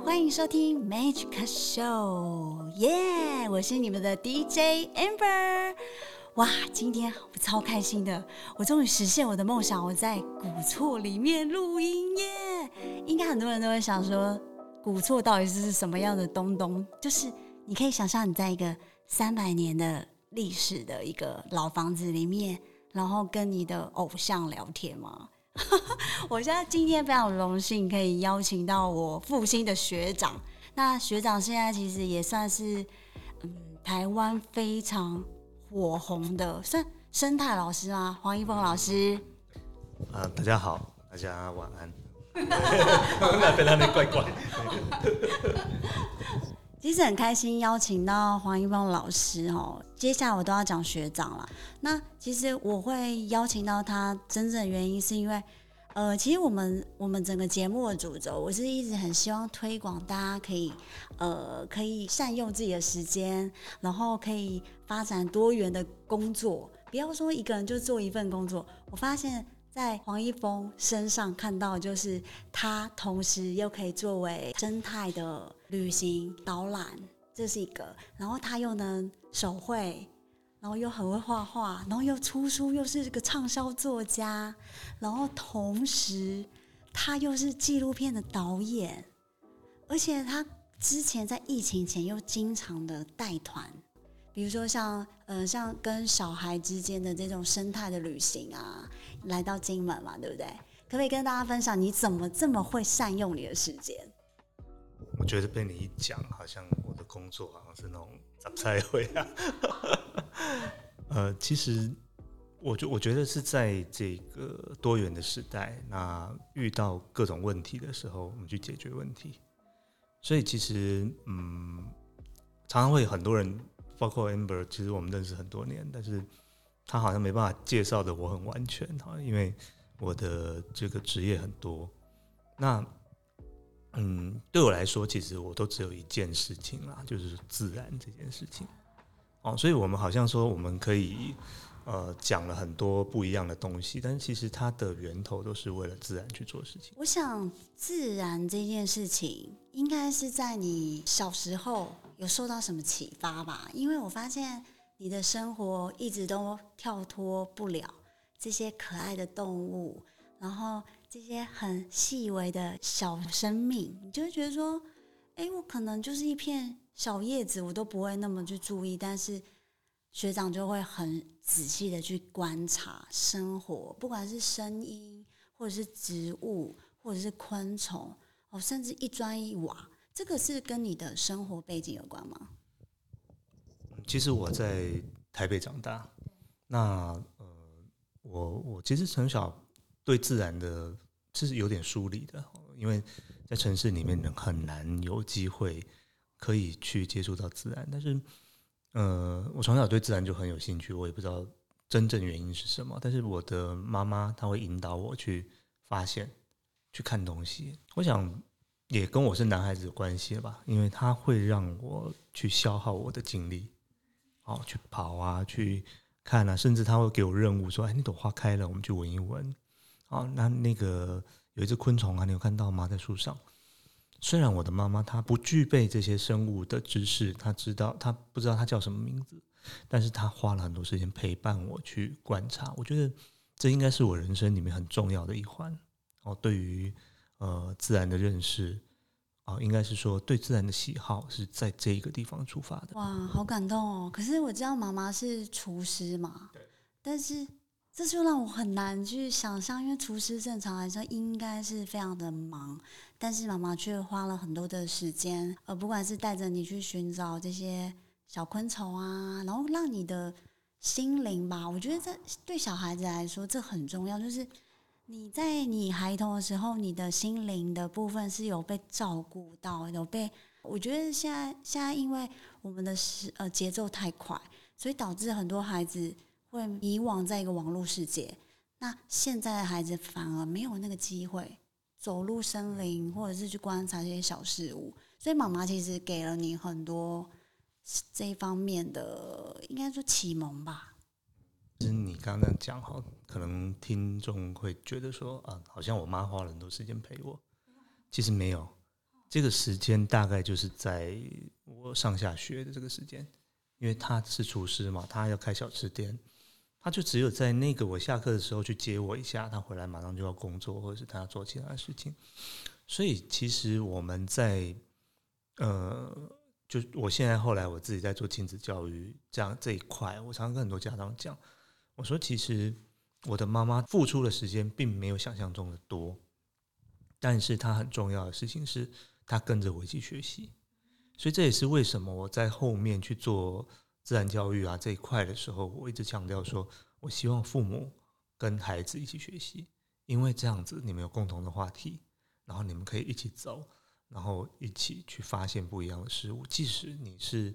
欢迎收听 Magic Show，耶！我是你们的 DJ Amber。哇，今天我超开心的，我终于实现我的梦想，我在古厝里面录音耶！应该很多人都会想说，古厝到底是什么样的东东？就是你可以想象你在一个三百年的历史的一个老房子里面，然后跟你的偶像聊天吗？我现在今天非常荣幸可以邀请到我复兴的学长。那学长现在其实也算是嗯台湾非常火红的算生态老师啊？黄一峰老师。啊，大家好，大家晚安。那非常的怪怪。其实很开心邀请到黄一峰老师哦。接下来我都要讲学长了。那其实我会邀请到他，真正原因是因为，呃，其实我们我们整个节目的主轴，我是一直很希望推广大家可以，呃，可以善用自己的时间，然后可以发展多元的工作，不要说一个人就做一份工作。我发现。在黄一峰身上看到，就是他同时又可以作为生态的旅行导览，这是一个。然后他又能手绘，然后又很会画画，然后又出书，又是个畅销作家。然后同时他又是纪录片的导演，而且他之前在疫情前又经常的带团。比如说像呃像跟小孩之间的这种生态的旅行啊，来到金门嘛，对不对？可不可以跟大家分享你怎么这么会善用你的时间？我觉得被你一讲，好像我的工作好像是那种杂菜会啊。呃，其实我觉我觉得是在这个多元的时代，那遇到各种问题的时候，我们去解决问题。所以其实嗯，常常会很多人。包括 Amber，其实我们认识很多年，但是他好像没办法介绍的我很完全哈，因为我的这个职业很多。那嗯，对我来说，其实我都只有一件事情啦，就是自然这件事情。哦，所以我们好像说我们可以呃讲了很多不一样的东西，但是其实它的源头都是为了自然去做事情。我想自然这件事情，应该是在你小时候。有受到什么启发吧？因为我发现你的生活一直都跳脱不了这些可爱的动物，然后这些很细微的小生命，你就会觉得说，哎，我可能就是一片小叶子，我都不会那么去注意，但是学长就会很仔细的去观察生活，不管是声音，或者是植物，或者是昆虫，哦，甚至一砖一瓦。这个是跟你的生活背景有关吗？其实我在台北长大，那呃，我我其实从小对自然的是有点疏离的，因为在城市里面很难有机会可以去接触到自然。但是，呃，我从小对自然就很有兴趣，我也不知道真正原因是什么。但是我的妈妈她会引导我去发现、去看东西。我想。也跟我是男孩子有关系吧？因为他会让我去消耗我的精力，哦，去跑啊，去看啊，甚至他会给我任务说：“哎，那朵花开了，我们去闻一闻。”哦，那那个有一只昆虫啊，你有看到吗？在树上。虽然我的妈妈她不具备这些生物的知识，她知道她不知道它叫什么名字，但是她花了很多时间陪伴我去观察。我觉得这应该是我人生里面很重要的一环。哦，对于。呃，自然的认识啊，应该是说对自然的喜好是在这一个地方出发的。哇，好感动哦！可是我知道妈妈是厨师嘛，对，但是这就让我很难去想象，因为厨师正常来说应该是非常的忙，但是妈妈却花了很多的时间，呃，不管是带着你去寻找这些小昆虫啊，然后让你的心灵吧，我觉得这对小孩子来说这很重要，就是。你在你孩童的时候，你的心灵的部分是有被照顾到，有被。我觉得现在现在因为我们的时呃节奏太快，所以导致很多孩子会迷惘在一个网络世界。那现在的孩子反而没有那个机会走入森林，或者是去观察这些小事物。所以妈妈其实给了你很多这一方面的，应该说启蒙吧。其实你刚刚讲哈，可能听众会觉得说啊，好像我妈花了很多时间陪我。其实没有，这个时间大概就是在我上下学的这个时间，因为她是厨师嘛，她要开小吃店，他就只有在那个我下课的时候去接我一下，他回来马上就要工作，或者是他要做其他的事情。所以其实我们在呃，就我现在后来我自己在做亲子教育这样这一块，我常常跟很多家长讲，我说其实我的妈妈付出的时间并没有想象中的多，但是她很重要的事情是。她跟着我一起学习，所以这也是为什么我在后面去做自然教育啊这一块的时候，我一直强调说，我希望父母跟孩子一起学习，因为这样子你们有共同的话题，然后你们可以一起走，然后一起去发现不一样的事物。即使你是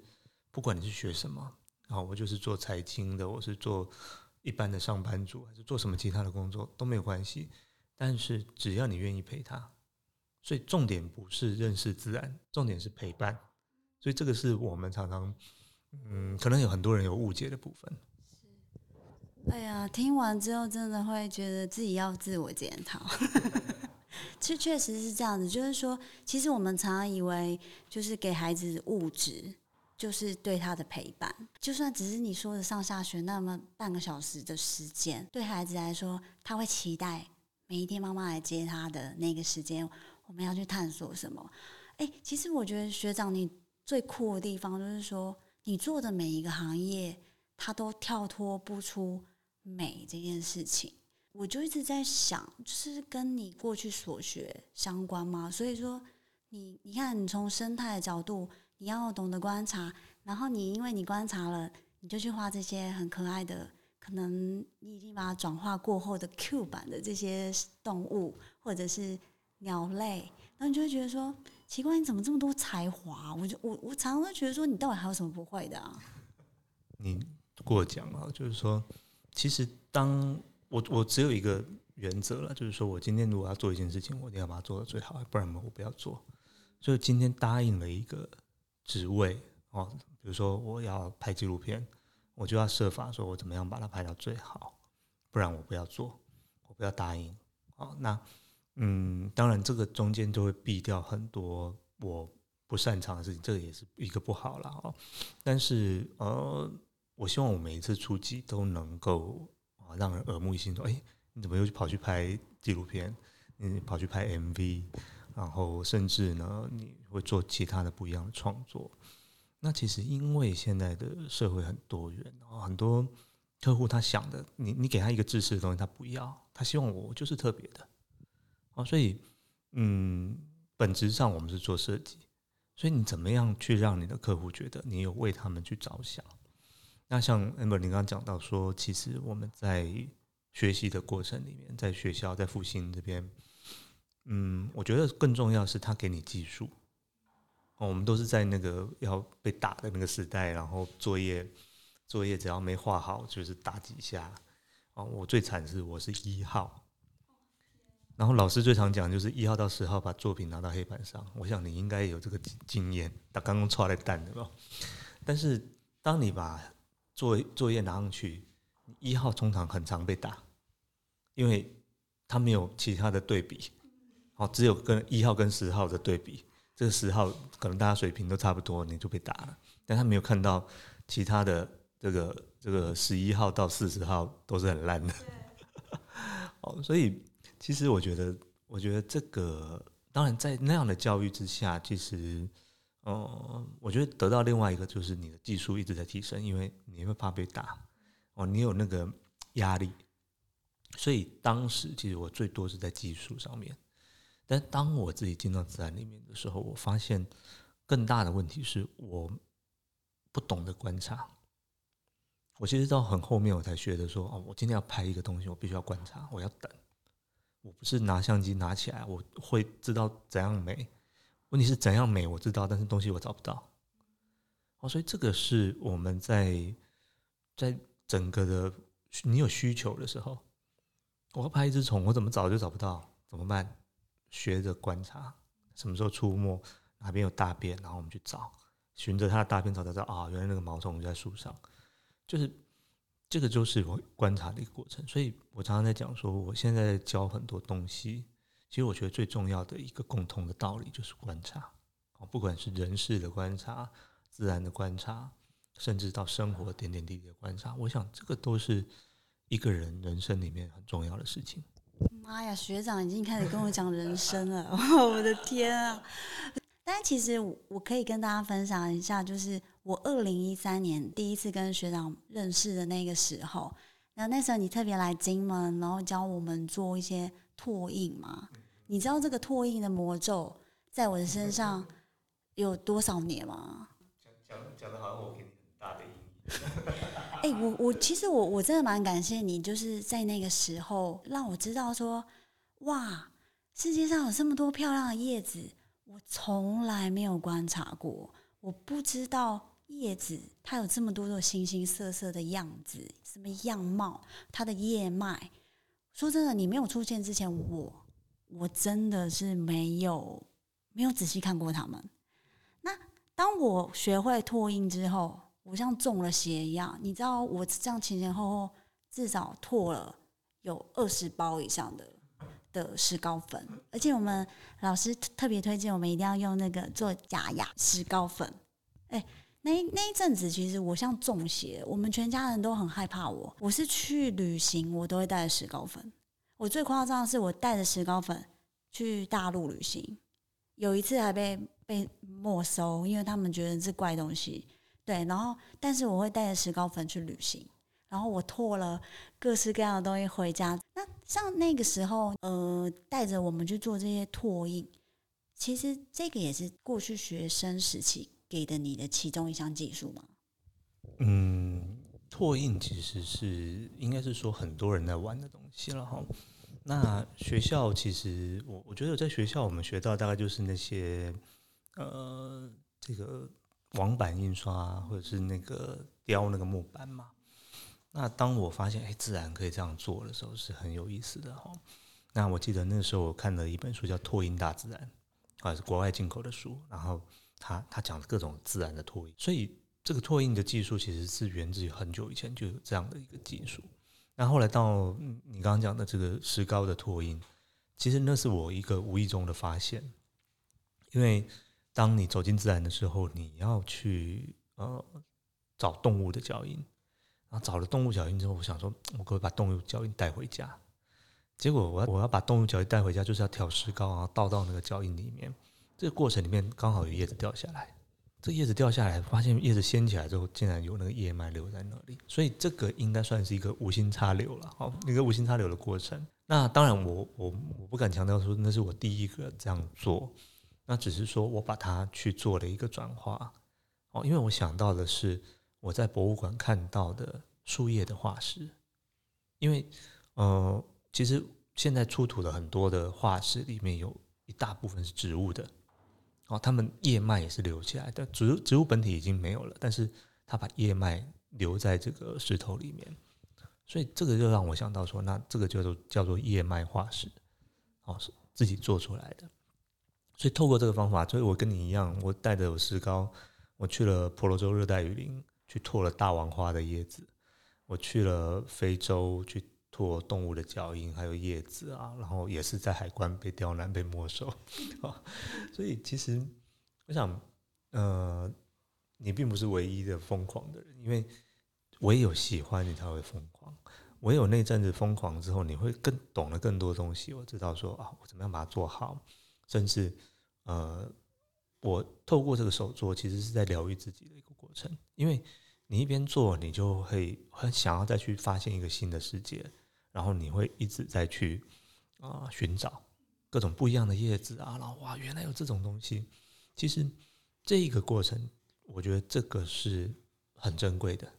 不管你是学什么，然后我就是做财经的，我是做一般的上班族，还是做什么其他的工作都没有关系，但是只要你愿意陪他。所以重点不是认识自然，重点是陪伴。所以这个是我们常常，嗯，可能有很多人有误解的部分。哎呀，听完之后真的会觉得自己要自我检讨。其实确实是这样子，就是说，其实我们常常以为，就是给孩子物质，就是对他的陪伴。就算只是你说的上下学那么半个小时的时间，对孩子来说，他会期待每一天妈妈来接他的那个时间。我们要去探索什么？哎，其实我觉得学长你最酷的地方就是说，你做的每一个行业，它都跳脱不出美这件事情。我就一直在想，就是跟你过去所学相关吗？所以说，你你看，你从生态的角度，你要懂得观察，然后你因为你观察了，你就去画这些很可爱的，可能你已经把它转化过后的 Q 版的这些动物，或者是。鸟类，那你就会觉得说奇怪，你怎么这么多才华？我就我我常常都觉得说，你到底还有什么不会的啊？你过奖了，就是说，其实当我我只有一个原则了，就是说我今天如果要做一件事情，我一定要把它做到最好，不然我不要做。所以今天答应了一个职位哦，比如说我要拍纪录片，我就要设法说我怎么样把它拍到最好，不然我不要做，我不要答应。好，那。嗯，当然，这个中间就会避掉很多我不擅长的事情，这个也是一个不好了哦。但是，呃，我希望我每一次出击都能够啊让人耳目一新，说，哎，你怎么又去跑去拍纪录片？你跑去拍 MV，然后甚至呢，你会做其他的不一样的创作。那其实因为现在的社会很多元啊，很多客户他想的，你你给他一个知识的东西，他不要，他希望我就是特别的。哦，所以，嗯，本质上我们是做设计，所以你怎么样去让你的客户觉得你有为他们去着想？那像 amber，你刚刚讲到说，其实我们在学习的过程里面，在学校在复兴这边，嗯，我觉得更重要是他给你技术。哦，我们都是在那个要被打的那个时代，然后作业作业只要没画好，就是打几下。哦，我最惨是我是一号。然后老师最常讲就是一号到十号把作品拿到黑板上，我想你应该有这个经验，他刚刚抓来蛋的吧？但是当你把作作业拿上去，一号通常很常被打，因为他没有其他的对比，哦，只有跟一号跟十号的对比，这个十号可能大家水平都差不多，你就被打了，但他没有看到其他的这个这个十一号到四十号都是很烂的，哦，所以。其实我觉得，我觉得这个当然在那样的教育之下，其实，呃，我觉得得到另外一个就是你的技术一直在提升，因为你会怕被打，哦，你有那个压力，所以当时其实我最多是在技术上面，但当我自己进到自然里面的时候，我发现更大的问题是我不懂得观察。我其实到很后面我才学的说，哦，我今天要拍一个东西，我必须要观察，我要等。我不是拿相机拿起来，我会知道怎样美。问题是怎样美，我知道，但是东西我找不到。哦，所以这个是我们在在整个的你有需求的时候，我要拍一只虫，我怎么找就找不到，怎么办？学着观察，什么时候出没，哪边有大便，然后我们去找，循着它的大便找找找啊，原来那个毛虫就在树上，就是。这个就是我观察的一个过程，所以我常常在讲说，我现在教很多东西，其实我觉得最重要的一个共同的道理就是观察，不管是人事的观察、自然的观察，甚至到生活点点滴滴的观察，我想这个都是一个人人生里面很重要的事情。妈呀，学长已经开始跟我讲人生了，我的天啊！但其实我可以跟大家分享一下，就是我二零一三年第一次跟学长认识的那个时候，那那时候你特别来金门，然后教我们做一些拓印嘛。你知道这个拓印的魔咒在我的身上有多少年吗？讲讲讲的好像我给你很大的阴影。哎，我我其实我我真的蛮感谢你，就是在那个时候让我知道说，哇，世界上有这么多漂亮的叶子。我从来没有观察过，我不知道叶子它有这么多的形形色色的样子，什么样貌，它的叶脉。说真的，你没有出现之前，我我真的是没有没有仔细看过它们。那当我学会拓印之后，我像中了邪一样，你知道，我这样前前后后至少拓了有二十包以上的。的石膏粉，而且我们老师特别推荐我们一定要用那个做假牙石膏粉。哎，那那一阵子其实我像中邪，我们全家人都很害怕我。我是去旅行，我都会带着石膏粉。我最夸张的是，我带着石膏粉去大陆旅行，有一次还被被没收，因为他们觉得是怪东西。对，然后但是我会带着石膏粉去旅行。然后我拓了各式各样的东西回家。那像那个时候，呃，带着我们去做这些拓印，其实这个也是过去学生时期给的你的其中一项技术吗？嗯，拓印其实是应该是说很多人在玩的东西了哈。那学校其实我我觉得在学校我们学到大概就是那些呃这个网版印刷或者是那个雕那个木板嘛。那当我发现哎，自然可以这样做的时候，是很有意思的哈。那我记得那时候我看了一本书叫《拓印大自然》，啊，是国外进口的书。然后他他讲的各种自然的拓印，所以这个拓印的技术其实是源自于很久以前就有这样的一个技术。那后来到你刚刚讲的这个石膏的拓印，其实那是我一个无意中的发现。因为当你走进自然的时候，你要去呃找动物的脚印。然后找了动物脚印之后，我想说，我可可以把动物脚印带回家。结果我要我要把动物脚印带回家，就是要调石膏，然后倒到那个脚印里面。这个过程里面刚好有叶子掉下来，这叶子掉下来，发现叶子掀起来之后，竟然有那个叶脉留在那里。所以这个应该算是一个无心插柳了，好，一个无心插柳的过程。那当然，我我我不敢强调说那是我第一个这样做，那只是说我把它去做了一个转化。哦，因为我想到的是。我在博物馆看到的树叶的化石，因为呃，其实现在出土的很多的化石里面有一大部分是植物的，哦，它们叶脉也是留起来的，植植物本体已经没有了，但是它把叶脉留在这个石头里面，所以这个就让我想到说，那这个叫做叫做叶脉化石，哦，是自己做出来的，所以透过这个方法，所以我跟你一样，我带着我石膏，我去了婆罗洲热带雨林。去拓了大王花的叶子，我去了非洲去拓动物的脚印，还有叶子啊，然后也是在海关被刁难被没收啊，所以其实我想，呃，你并不是唯一的疯狂的人，因为唯有喜欢你才会疯狂，唯有那阵子疯狂之后，你会更懂了更多东西。我知道说啊，我怎么样把它做好，甚至呃，我透过这个手作，其实是在疗愈自己的一个过程，因为。你一边做，你就会很想要再去发现一个新的世界，然后你会一直在去啊寻找各种不一样的叶子啊，然后哇，原来有这种东西。其实这个过程，我觉得这个是很珍贵的，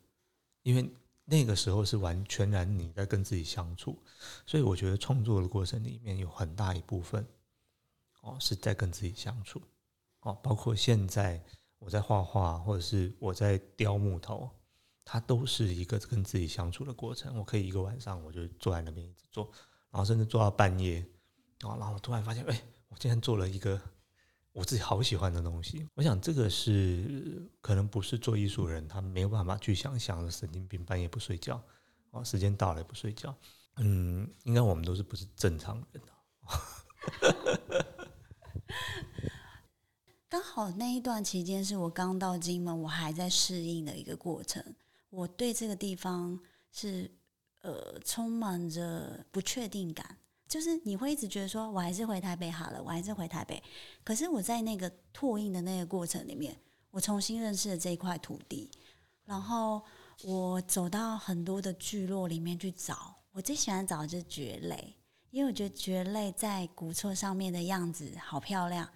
因为那个时候是完全然你在跟自己相处，所以我觉得创作的过程里面有很大一部分哦是在跟自己相处哦，包括现在。我在画画，或者是我在雕木头，它都是一个跟自己相处的过程。我可以一个晚上，我就坐在那边一直做，然后甚至做到半夜，然后然后我突然发现，哎，我今天做了一个我自己好喜欢的东西。我想这个是可能不是做艺术人，他没有办法去想象的神经病半夜不睡觉，哦，时间到了也不睡觉。嗯，应该我们都是不是正常人、啊 刚好那一段期间是我刚到金门，我还在适应的一个过程。我对这个地方是呃充满着不确定感，就是你会一直觉得说，我还是回台北好了，我还是回台北。可是我在那个拓印的那个过程里面，我重新认识了这一块土地，然后我走到很多的聚落里面去找。我最喜欢找的就是蕨类，因为我觉得蕨类在古厝上面的样子好漂亮。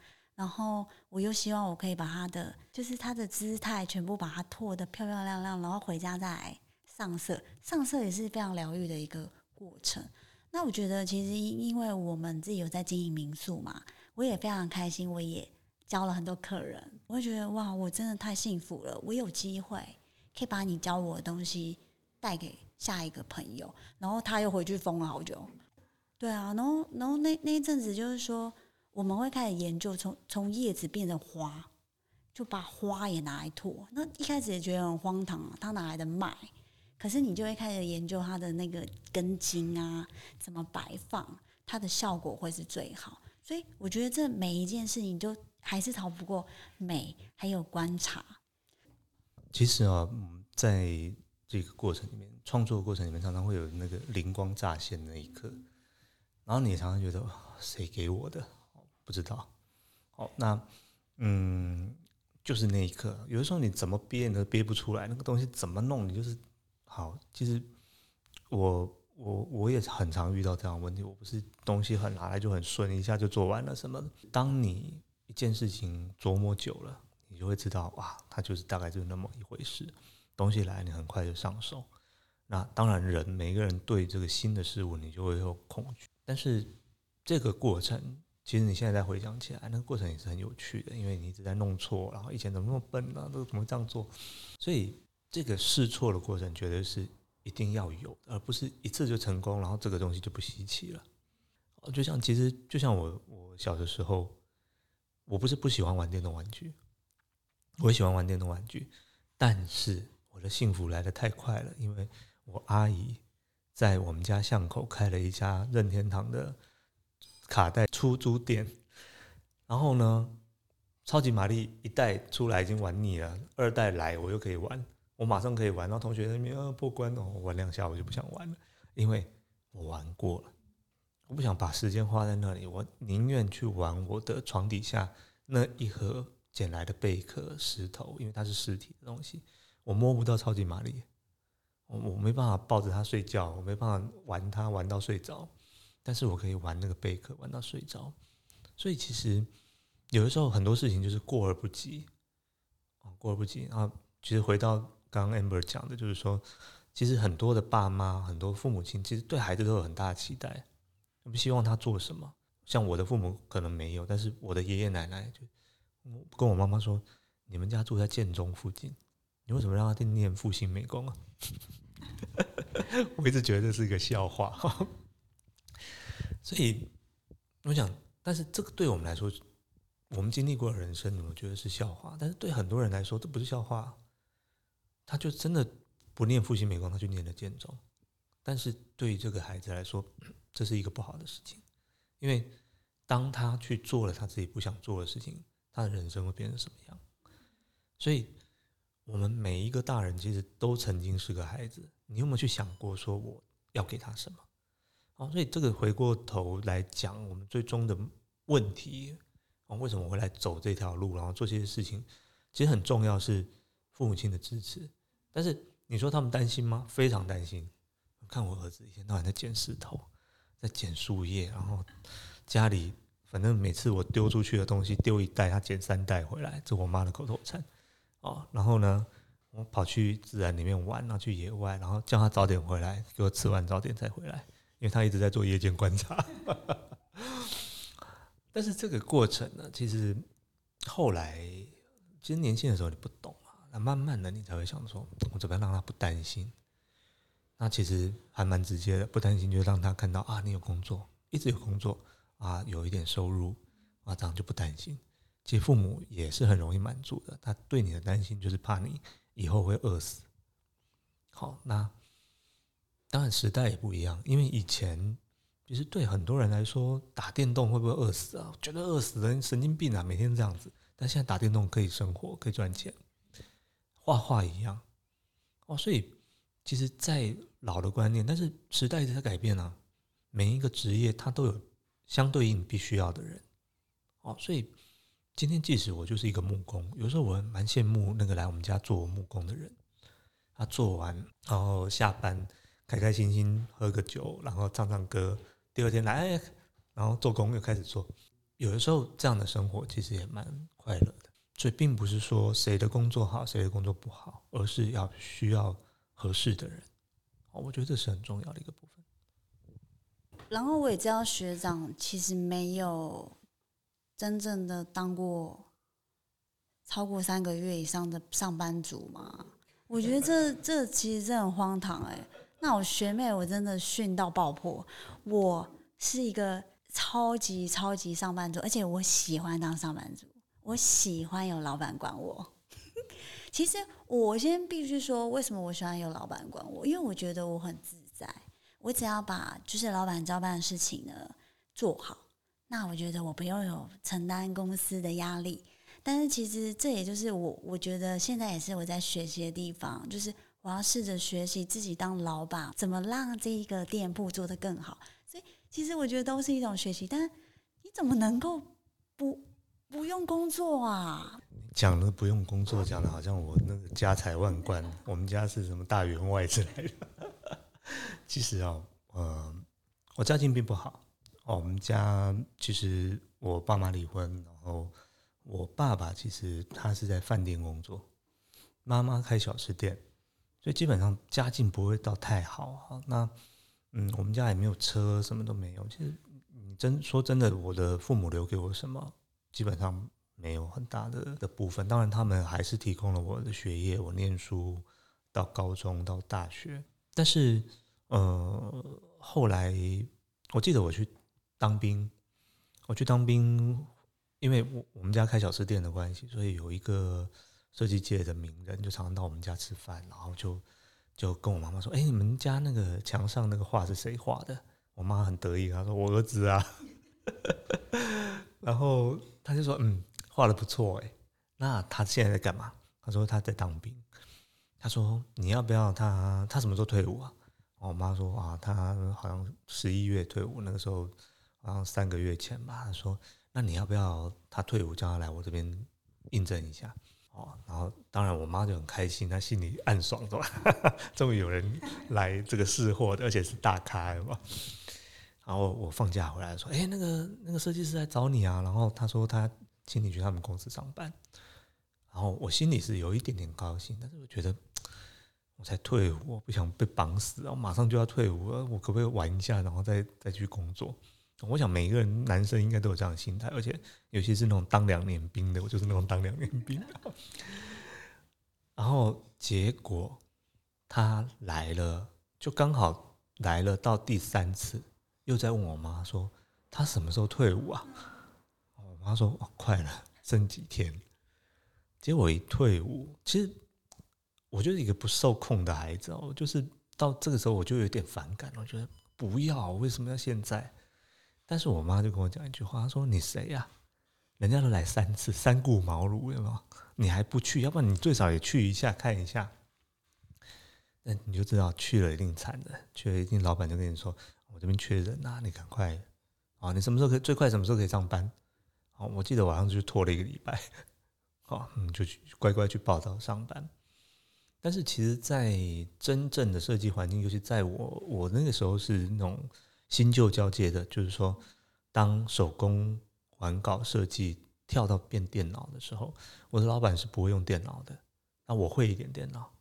然后我又希望我可以把它的，就是它的姿态全部把它拓得漂漂亮亮，然后回家再来上色。上色也是非常疗愈的一个过程。那我觉得其实因为我们自己有在经营民宿嘛，我也非常开心，我也教了很多客人。我会觉得哇，我真的太幸福了，我有机会可以把你教我的东西带给下一个朋友，然后他又回去疯了好久。对啊，然后然后那那一阵子就是说。我们会开始研究，从从叶子变成花，就把花也拿来拓。那一开始也觉得很荒唐啊，它哪来的卖？可是你就会开始研究它的那个根茎啊，怎么摆放，它的效果会是最好。所以我觉得这每一件事情，就还是逃不过美，还有观察。其实啊，在这个过程里面，创作过程里面，常常会有那个灵光乍现那一刻，然后你常常觉得谁给我的？不知道，好，那嗯，就是那一刻，有的时候你怎么憋你都憋不出来，那个东西怎么弄，你就是好。其实我我我也很常遇到这样问题，我不是东西很拿来就很顺，一下就做完了什么。当你一件事情琢磨久了，你就会知道，哇，它就是大概就是那么一回事。东西来，你很快就上手。那当然，人每个人对这个新的事物，你就会有恐惧，但是这个过程。其实你现在再回想起来，那个过程也是很有趣的，因为你一直在弄错，然后以前怎么那么笨呢？都怎么这样做？所以这个试错的过程绝对是一定要有，而不是一次就成功，然后这个东西就不稀奇了。就像其实就像我我小的时候，我不是不喜欢玩电动玩具，我喜欢玩电动玩具，但是我的幸福来的太快了，因为我阿姨在我们家巷口开了一家任天堂的。卡带出租店，然后呢，超级玛丽一代出来已经玩腻了，二代来我又可以玩，我马上可以玩。然后同学那边呃破关哦，玩两下我就不想玩了，因为我玩过了，我不想把时间花在那里，我宁愿去玩我的床底下那一盒捡来的贝壳石头，因为它是实体的东西，我摸不到超级玛丽，我我没办法抱着它睡觉，我没办法玩它玩到睡着。但是我可以玩那个贝壳玩到睡着，所以其实有的时候很多事情就是过而不及，啊，过而不及啊。其实回到刚刚 Amber 讲的，就是说，其实很多的爸妈、很多父母亲，其实对孩子都有很大的期待，他们希望他做什么。像我的父母可能没有，但是我的爷爷奶奶就跟我妈妈说：“你们家住在建中附近，你为什么让他念复兴美工啊？” 我一直觉得这是一个笑话。所以，我想，但是这个对我们来说，我们经历过的人生，我觉得是笑话。但是对很多人来说，这不是笑话。他就真的不念复兴美光，他去念了建中。但是对于这个孩子来说，这是一个不好的事情，因为当他去做了他自己不想做的事情，他的人生会变成什么样？所以，我们每一个大人其实都曾经是个孩子。你有没有去想过，说我要给他什么？所以这个回过头来讲，我们最终的问题啊，为什么会来走这条路，然后做这些事情，其实很重要是父母亲的支持。但是你说他们担心吗？非常担心。看我儿子一天到晚在捡石头，在捡树叶，然后家里反正每次我丢出去的东西丢一袋，他捡三袋回来，这我妈的口头禅哦。然后呢，我跑去自然里面玩，然后去野外，然后叫他早点回来，给我吃完早点再回来。因为他一直在做夜间观察，但是这个过程呢，其实后来其实年轻的时候你不懂啊，那慢慢的你才会想说，我怎么样让他不担心？那其实还蛮直接的，不担心就让他看到啊，你有工作，一直有工作啊，有一点收入啊，这样就不担心。其实父母也是很容易满足的，他对你的担心就是怕你以后会饿死。好，那。当然，时代也不一样。因为以前，其实对很多人来说，打电动会不会饿死啊？觉得饿死人，神经病啊！每天这样子。但现在打电动可以生活，可以赚钱，画画一样哦。所以其实，在老的观念，但是时代在改变啊。每一个职业，它都有相对应必须要的人哦。所以今天，即使我就是一个木工，有时候我蛮羡慕那个来我们家做木工的人。他做完，然后下班，开开心心喝个酒，然后唱唱歌，第二天来，然后做工又开始做。有的时候，这样的生活其实也蛮快乐的。所以，并不是说谁的工作好，谁的工作不好，而是要需要合适的人。我觉得这是很重要的一个部分。然后我也知道学长其实没有真正的当过超过三个月以上的上班族嘛？我觉得这这其实真的很荒唐哎。那我学妹我真的训到爆破，我是一个超级超级上班族，而且我喜欢当上班族，我喜欢有老板管我。其实我先必须说，为什么我喜欢有老板管我？因为我觉得我很自在。我只要把就是老板交办的事情呢做好，那我觉得我不用有承担公司的压力。但是其实这也就是我我觉得现在也是我在学习的地方，就是我要试着学习自己当老板，怎么让这一个店铺做得更好。所以其实我觉得都是一种学习。但你怎么能够不不用工作啊？讲的不用工作，讲的好像我那个家财万贯，我们家是什么大员外之类的。其实啊，呃，我家境并不好。哦，我们家其实我爸妈离婚，然后我爸爸其实他是在饭店工作，妈妈开小吃店，所以基本上家境不会到太好。那嗯，我们家也没有车，什么都没有。其实你真说真的，我的父母留给我什么，基本上没有很大的的部分。当然，他们还是提供了我的学业，我念书到高中到大学。但是，呃，后来我记得我去当兵，我去当兵，因为我我们家开小吃店的关系，所以有一个设计界的名人就常常到我们家吃饭，然后就就跟我妈妈说：“哎，你们家那个墙上那个画是谁画的？”我妈很得意，她说：“我儿子啊。”然后他就说：“嗯，画的不错哎。”那他现在在干嘛？他说他在当兵。他说：“你要不要他？他什么时候退伍啊？”我妈说：“啊，他好像十一月退伍，那个时候好像三个月前吧。”他说：“那你要不要他退伍叫他来我这边印证一下？”哦，然后当然我妈就很开心，她心里暗爽，是吧？终于有人来这个试货的，而且是大咖，嘛。然后我放假回来说：“哎，那个那个设计师来找你啊。”然后他说他请你去他们公司上班。然后我心里是有一点点高兴，但是我觉得。我才退伍，我不想被绑死，然后马上就要退伍，我可不可以玩一下，然后再再去工作？我想每一个人男生应该都有这样的心态，而且尤其是那种当两年兵的，我就是那种当两年兵。然后结果他来了，就刚好来了到第三次，又在问我妈说他什么时候退伍啊？我妈说哦，快了，剩几天。结果一退伍，其实。我就是一个不受控的孩子哦，就是到这个时候我就有点反感，我觉得不要，为什么要现在？但是我妈就跟我讲一句话，她说：“你谁呀？人家都来三次，三顾茅庐，有没有？你还不去？要不然你最少也去一下看一下。那你就知道去了一定惨的，去了一定老板就跟你说：我这边缺人啊，你赶快啊！你什么时候可以最快？什么时候可以上班？好，我记得晚上就拖了一个礼拜，好，嗯，就去乖乖去报道上班。”但是其实，在真正的设计环境，尤其在我我那个时候是那种新旧交接的，就是说，当手工完稿设计跳到变电脑的时候，我的老板是不会用电脑的，那我会一点电脑，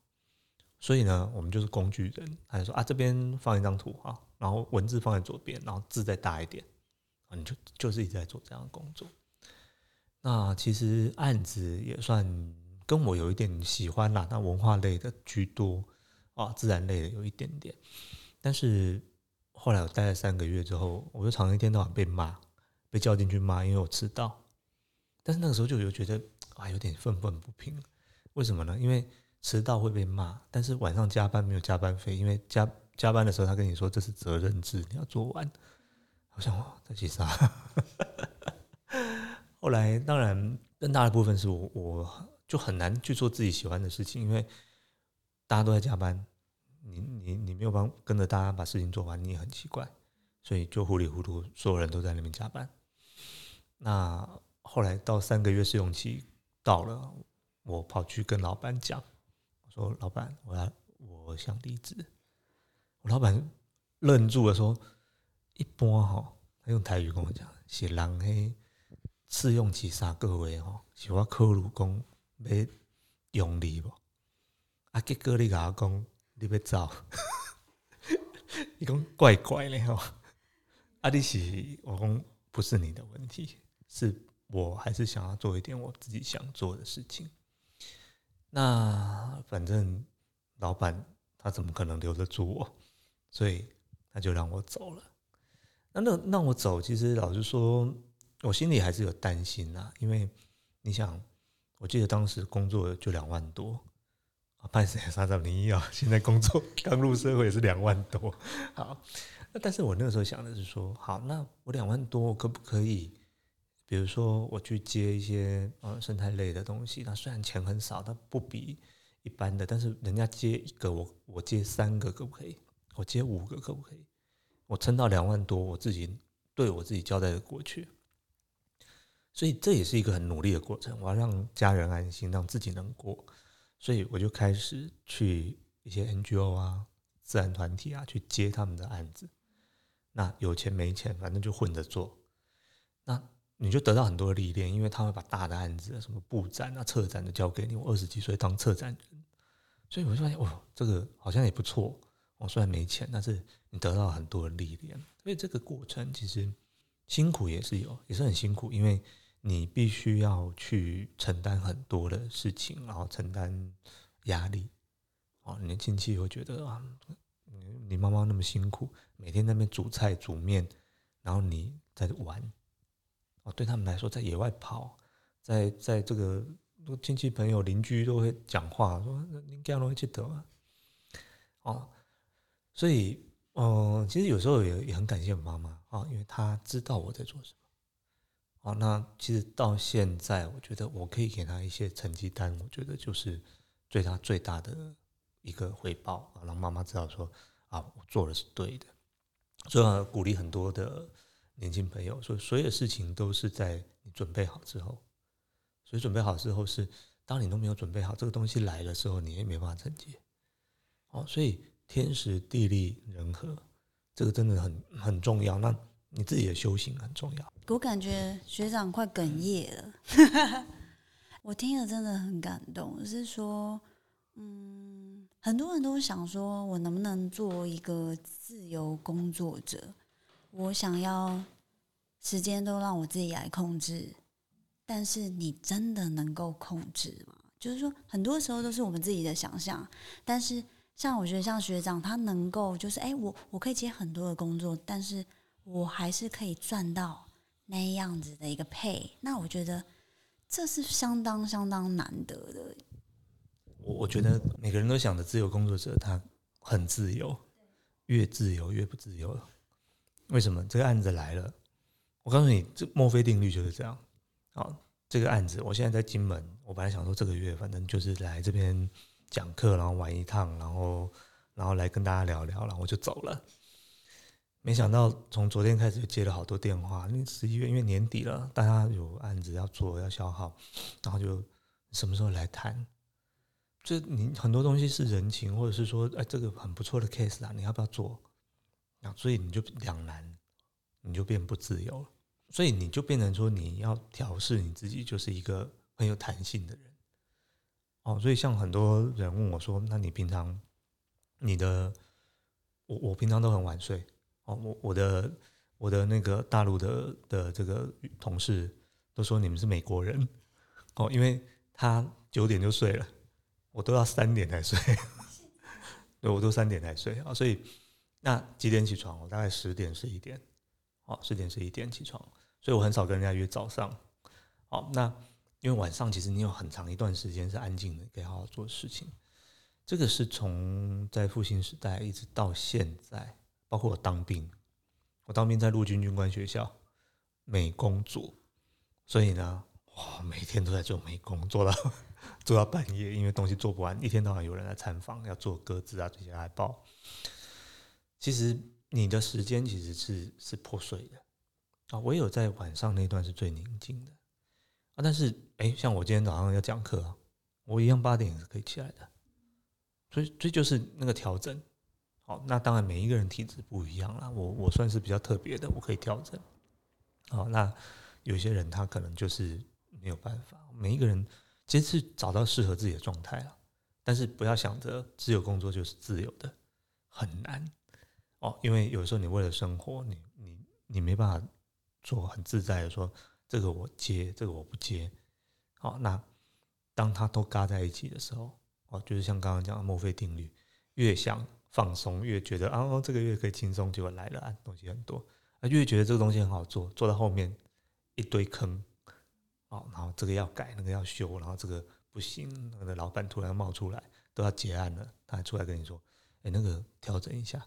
所以呢，我们就是工具人。他就说啊，这边放一张图啊，然后文字放在左边，然后字再大一点，啊，你就就是一直在做这样的工作。那其实案子也算。跟我有一点喜欢啦，那文化类的居多啊，自然类的有一点点。但是后来我待了三个月之后，我就常一天到晚被骂，被叫进去骂，因为我迟到。但是那个时候就有觉得啊，有点愤愤不平。为什么呢？因为迟到会被骂，但是晚上加班没有加班费，因为加加班的时候他跟你说这是责任制，你要做完。好像在其实啊，后来当然。更大的部分是我我就很难去做自己喜欢的事情，因为大家都在加班，你你你没有帮跟着大家把事情做完，你也很奇怪，所以就糊里糊涂，所有人都在那边加班。那后来到三个月试用期到了，我跑去跟老板讲，我说：“老板，我要我想离职。”我老板愣住了，说：“一般哈，他用台语跟我讲，是人嘿试用期三个月哦，是我考虑讲要用你无？啊，结果你甲我讲你要走，你讲怪怪的吼。啊，你是我讲不是你的问题，是我还是想要做一点我自己想做的事情。那反正老板他怎么可能留得住我？所以他就让我走了。那那让我走，其实老实说，我心里还是有担心呐。因为你想，我记得当时工作就两万多，半死三十零一啊，现在工作刚入社会也是两万多。好，那但是我那个时候想的是说，好，那我两万多，可不可以？比如说我去接一些呃生态类的东西，那虽然钱很少，它不比一般的，但是人家接一个，我我接三个，可不可以？我接五个可不可以？我撑到两万多，我自己对我自己交代的过去。所以这也是一个很努力的过程。我要让家人安心，让自己能过。所以我就开始去一些 NGO 啊、自然团体啊，去接他们的案子。那有钱没钱，反正就混着做。那你就得到很多历练，因为他会把大的案子，什么布展啊、策展的交给你。我二十几岁当策展人，所以我就发现，哦，这个好像也不错。我虽然没钱，但是你得到很多历练，所以这个过程其实辛苦也是有，也是很辛苦，因为你必须要去承担很多的事情，然后承担压力。哦，你的亲戚会觉得啊，你你妈妈那么辛苦，每天在那边煮菜煮面，然后你在玩。哦，对他们来说，在野外跑，在在这个亲戚朋友邻居都会讲话说：“你干容易去得啊？”哦。所以，嗯，其实有时候也也很感谢我妈妈啊，因为她知道我在做什么。哦，那其实到现在，我觉得我可以给他一些成绩单，我觉得就是对他最大的一个回报啊，让妈妈知道说啊，我做的是对的。所以鼓励很多的年轻朋友说，所有事情都是在你准备好之后。所以准备好之后是，当你都没有准备好，这个东西来的时候，你也没办法承接。哦，所以。天时地利人和，这个真的很很重要。那你自己的修行很重要。我感觉学长快哽咽了，我听了真的很感动。是说，嗯，很多人都想说，我能不能做一个自由工作者？我想要时间都让我自己来控制，但是你真的能够控制吗？就是说，很多时候都是我们自己的想象，但是。像我觉得，像学长他能够就是，哎，我我可以接很多的工作，但是我还是可以赚到那样子的一个配。那我觉得这是相当相当难得的。我我觉得每个人都想着自由工作者，他很自由，越自由越不自由了。为什么？这个案子来了，我告诉你，这墨菲定律就是这样。好，这个案子，我现在在金门，我本来想说这个月反正就是来这边。讲课，然后玩一趟，然后，然后来跟大家聊聊，然后我就走了。没想到从昨天开始就接了好多电话，因为十一月因为年底了，大家有案子要做要消耗，然后就什么时候来谈？就你很多东西是人情，或者是说，哎，这个很不错的 case 啊，你要不要做？那所以你就两难，你就变不自由了。所以你就变成说，你要调试你自己，就是一个很有弹性的人。哦，所以像很多人问我说：“那你平常你的我我平常都很晚睡哦，我我的我的那个大陆的的这个同事都说你们是美国人哦，因为他九点就睡了，我都要三点才睡，对，我都三点才睡啊，所以那几点起床？我大概十点十一点，哦，十点十一点起床，所以我很少跟人家约早上，哦，那。因为晚上其实你有很长一段时间是安静的，可以好好做事情。这个是从在复兴时代一直到现在，包括我当兵，我当兵在陆军军官学校美工组，所以呢哇，每天都在做美工，做 到做到半夜，因为东西做不完，一天到晚有人来参访，要做鸽子啊这些海报。其实你的时间其实是是破碎的啊，唯有在晚上那段是最宁静的啊。但是哎，像我今天早上要讲课啊，我一样八点是可以起来的，所以这就是那个调整。好，那当然每一个人体质不一样啦，我我算是比较特别的，我可以调整。好，那有些人他可能就是没有办法。每一个人其实是找到适合自己的状态了，但是不要想着自由工作就是自由的，很难哦。因为有时候你为了生活，你你你没办法做很自在的说这个我接，这个我不接。好，那当他都嘎在一起的时候，哦，就是像刚刚讲的墨菲定律，越想。放松越觉得啊，这个月可以轻松，结果来了啊，东西很多啊，越觉得这个东西很好做，做到后面一堆坑，哦，然后这个要改，那个要修，然后这个不行，那个老板突然冒出来都要结案了，他还出来跟你说，哎，那个调整一下，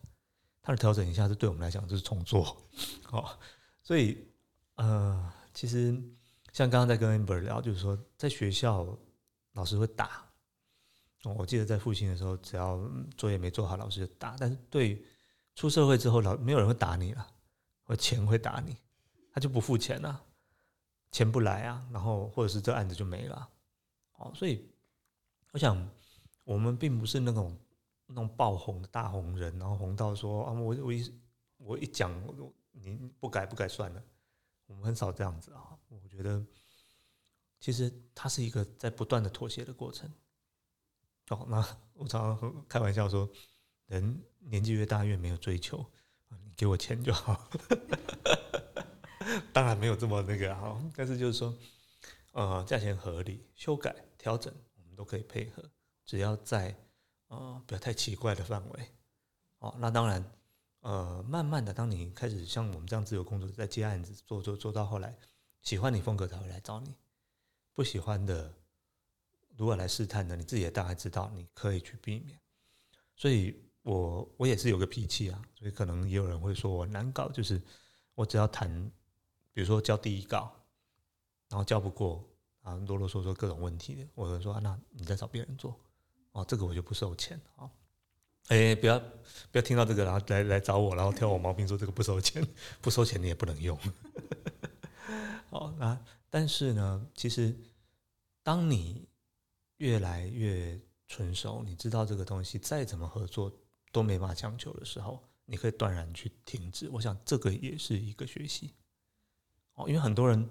他的调整一下是对我们来讲就是重做，哦，所以呃，其实像刚刚在跟 amber 聊，就是说在学校老师会打。我记得在复兴的时候，只要作业没做好，老师就打。但是对出社会之后，老没有人会打你了，或钱会打你，他就不付钱了，钱不来啊，然后或者是这案子就没了。哦，所以我想，我们并不是那种那种爆红的大红人，然后红到说啊，我我一我一讲，你不改不改算了。我们很少这样子啊。我觉得其实它是一个在不断的妥协的过程。哦，那我常常开玩笑说，人年纪越大越没有追求，你给我钱就好。当然没有这么那个哈，但是就是说，呃，价钱合理，修改调整我们都可以配合，只要在呃不要太奇怪的范围。哦，那当然，呃，慢慢的，当你开始像我们这样自由工作在接案子做做做到后来，喜欢你风格才会来找你，不喜欢的。如果来试探的，你自己也大概知道，你可以去避免。所以，我我也是有个脾气啊，所以可能也有人会说我难搞，就是我只要谈，比如说交第一稿，然后交不过啊，啰啰嗦嗦各种问题，我就说那你再找别人做，哦，这个我就不收钱啊。哎，不要不要听到这个，然后来来找我，然后挑我毛病，说这个不收钱，不收钱你也不能用。好，那但是呢，其实当你越来越纯熟，你知道这个东西再怎么合作都没法强求的时候，你可以断然去停止。我想这个也是一个学习哦，因为很多人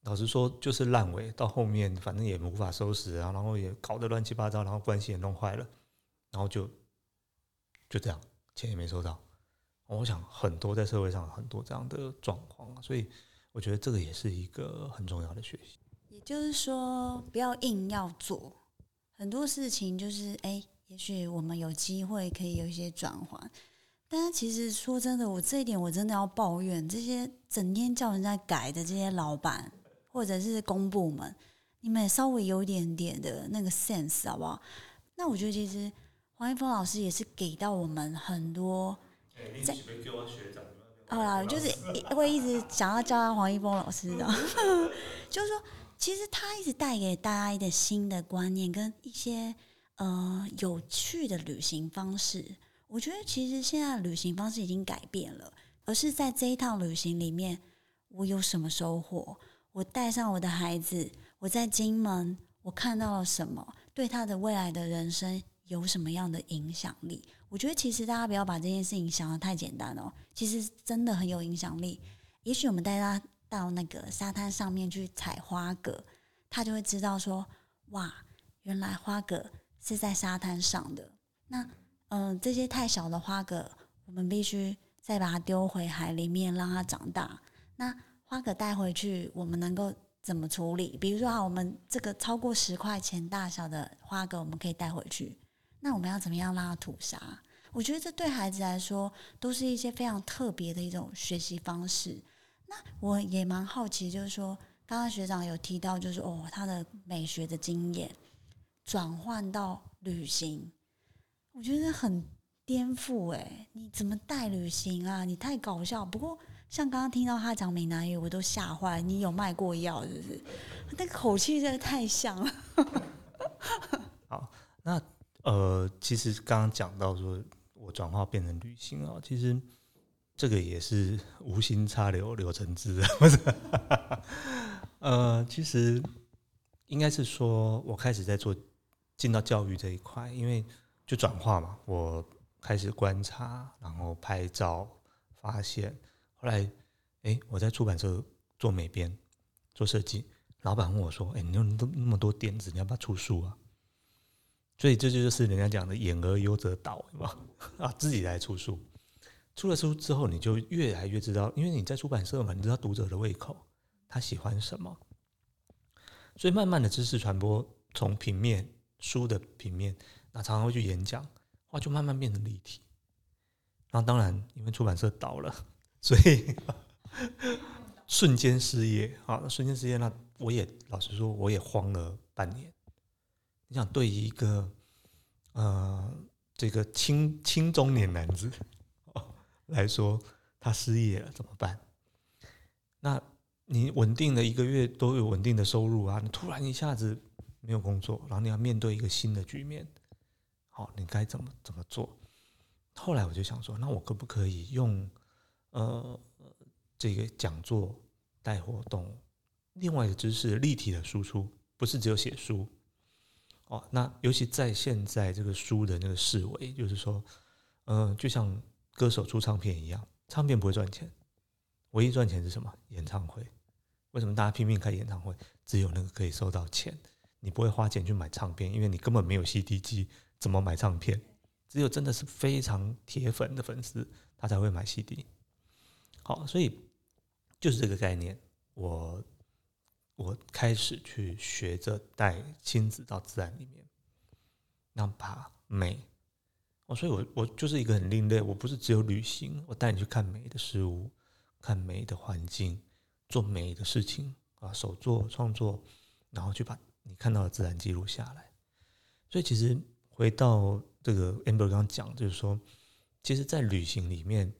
老实说就是烂尾，到后面反正也无法收拾啊，然后也搞得乱七八糟，然后关系也弄坏了，然后就就这样，钱也没收到。我想很多在社会上很多这样的状况，所以我觉得这个也是一个很重要的学习。就是说，不要硬要做很多事情。就是哎，也许我们有机会可以有一些转换。但是其实说真的，我这一点我真的要抱怨这些整天叫人家改的这些老板或者是公部门，你们稍微有一点点的那个 sense 好不好？那我觉得其实黄一峰老师也是给到我们很多。在好啦，就是会一直想要叫他黄一峰老师的 就是说。其实他一直带给大家一个新的观念跟一些呃有趣的旅行方式。我觉得其实现在旅行方式已经改变了，而是在这一趟旅行里面，我有什么收获？我带上我的孩子，我在金门，我看到了什么？对他的未来的人生有什么样的影响力？我觉得其实大家不要把这件事情想的太简单哦，其实真的很有影响力。也许我们带他。到那个沙滩上面去采花蛤，他就会知道说，哇，原来花蛤是在沙滩上的。那，嗯，这些太小的花蛤，我们必须再把它丢回海里面，让它长大。那花蛤带回去，我们能够怎么处理？比如说啊，我们这个超过十块钱大小的花蛤，我们可以带回去。那我们要怎么样让它吐沙？我觉得这对孩子来说，都是一些非常特别的一种学习方式。我也蛮好奇，就是说，刚刚学长有提到，就是哦，他的美学的经验转换到旅行，我觉得很颠覆哎！你怎么带旅行啊？你太搞笑。不过像刚刚听到他讲闽南语，我都吓坏。你有卖过药是不是？那个口气真的太像了。好，那呃，其实刚刚讲到说我转化变成旅行啊，其实这个也是无心插柳柳成枝啊，不是？呃，其实应该是说我开始在做进到教育这一块，因为就转化嘛，我开始观察，然后拍照，发现后来，哎，我在出版社做美编，做设计。老板问我说：“哎，你有那那么多点子，你要不要出书啊？”所以这就是人家讲的“演而优则导”嘛，啊，自己来出书。出了书之后，你就越来越知道，因为你在出版社嘛，你知道读者的胃口，他喜欢什么。所以慢慢的知识传播，从平面书的平面，那常常会去演讲，话就慢慢变成立体。然后当然，因为出版社倒了，所以 瞬间失业啊，瞬间失业那。我也老实说，我也慌了半年。你想，对于一个呃这个青青中年男子来说，他失业了怎么办？那你稳定的一个月都有稳定的收入啊，你突然一下子没有工作，然后你要面对一个新的局面，好，你该怎么怎么做？后来我就想说，那我可不可以用呃这个讲座带活动？另外一个知识立体的输出，不是只有写书哦。那尤其在现在这个书的那个思维，就是说，嗯，就像歌手出唱片一样，唱片不会赚钱，唯一赚钱是什么？演唱会。为什么大家拼命开演唱会？只有那个可以收到钱，你不会花钱去买唱片，因为你根本没有 CD 机，怎么买唱片？只有真的是非常铁粉的粉丝，他才会买 CD。好，所以就是这个概念，我。我开始去学着带亲子到自然里面，那把美，所以我我就是一个很另类，我不是只有旅行，我带你去看美的事物，看美的环境，做美的事情啊，手作创作，然后去把你看到的自然记录下来。所以其实回到这个 amber 刚刚讲，就是说，其实，在旅行里面，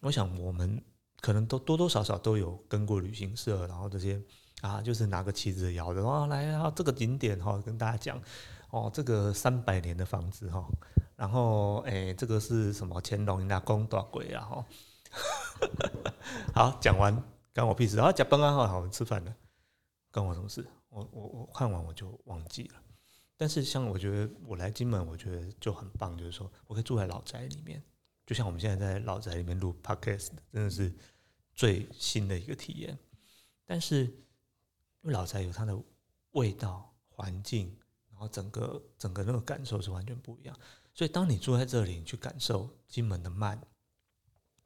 我想我们可能都多多少少都有跟过旅行社，然后这些。啊，就是拿个旗子摇着，啊，来啊，这个景点哈，跟大家讲，哦，这个三百年的房子哈，然后诶，这个是什么？乾隆那宫多贵啊哈。好，讲完关我屁事。然后讲崩安好，好，我们吃饭了，关我什么事？我我我看完我就忘记了。但是像我觉得我来金门，我觉得就很棒，就是说我可以住在老宅里面，就像我们现在在老宅里面录 podcast，真的是最新的一个体验。但是。因为老宅有它的味道、环境，然后整个整个那个感受是完全不一样。所以当你住在这里，去感受金门的慢，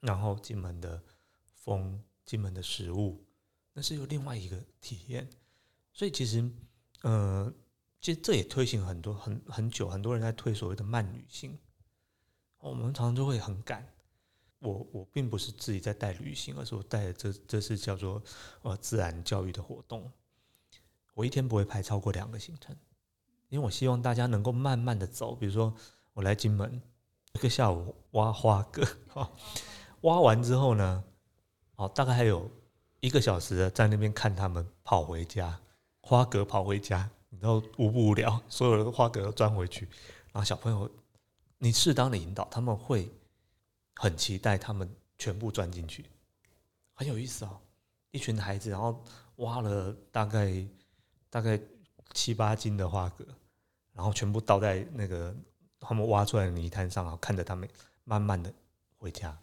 然后金门的风、金门的食物，那是有另外一个体验。所以其实，呃，其实这也推行很多很很久，很多人在推所谓的慢旅行。我们常常就会很赶。我我并不是自己在带旅行，而是我带的这这是叫做呃自然教育的活动。我一天不会排超过两个行程，因为我希望大家能够慢慢的走。比如说，我来金门一个下午挖花蛤，挖完之后呢，哦，大概还有一个小时在那边看他们跑回家，花蛤跑回家，你知道无不无聊？所有的花蛤都钻回去，然后小朋友，你适当的引导，他们会很期待，他们全部钻进去，很有意思哦。一群孩子，然后挖了大概。大概七八斤的花蛤，然后全部倒在那个他们挖出来的泥滩上啊，看着他们慢慢的回家。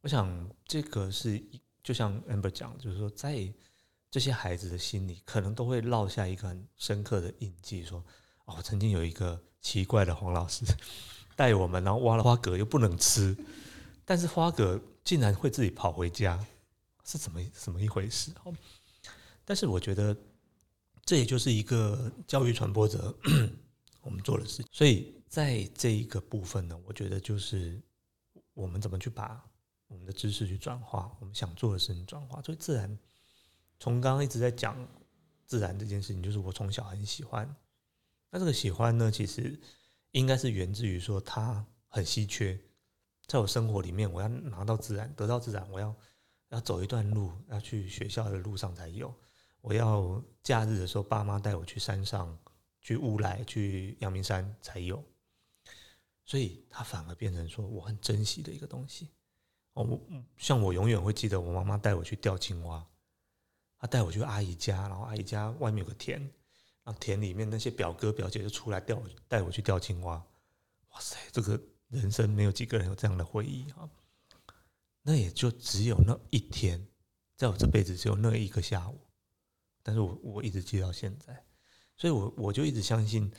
我想这个是就像 amber 讲，就是说在这些孩子的心里，可能都会落下一个很深刻的印记。说哦，曾经有一个奇怪的黄老师 带我们，然后挖了花蛤又不能吃，但是花蛤竟然会自己跑回家，是怎么怎么一回事？但是我觉得。这也就是一个教育传播者我们做的事，所以在这一个部分呢，我觉得就是我们怎么去把我们的知识去转化，我们想做的事情转化。所以自然，从刚刚一直在讲自然这件事情，就是我从小很喜欢。那这个喜欢呢，其实应该是源自于说它很稀缺，在我生活里面，我要拿到自然，得到自然，我要要走一段路，要去学校的路上才有。我要假日的时候，爸妈带我去山上，去乌来，去阳明山才有。所以，他反而变成说我很珍惜的一个东西。哦，像我永远会记得我妈妈带我去钓青蛙，她带我去阿姨家，然后阿姨家外面有个田，然后田里面那些表哥表姐就出来钓，带我去钓青蛙。哇塞，这个人生没有几个人有这样的回忆啊！那也就只有那一天，在我这辈子只有那一个下午，但是我我一直记到现在，所以我我就一直相信，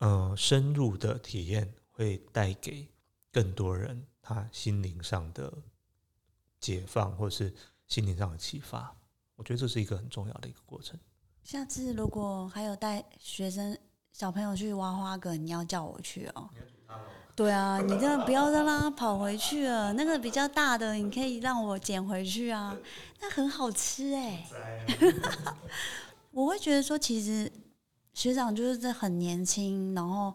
呃，深入的体验。会带给更多人他心灵上的解放，或是心灵上的启发。我觉得这是一个很重要的一个过程。下次如果还有带学生小朋友去挖花蛤，你要叫我去哦。对啊，你真的不要让他跑回去了。那个比较大的，你可以让我捡回去啊，那很好吃哎。我会觉得说，其实学长就是在很年轻，然后。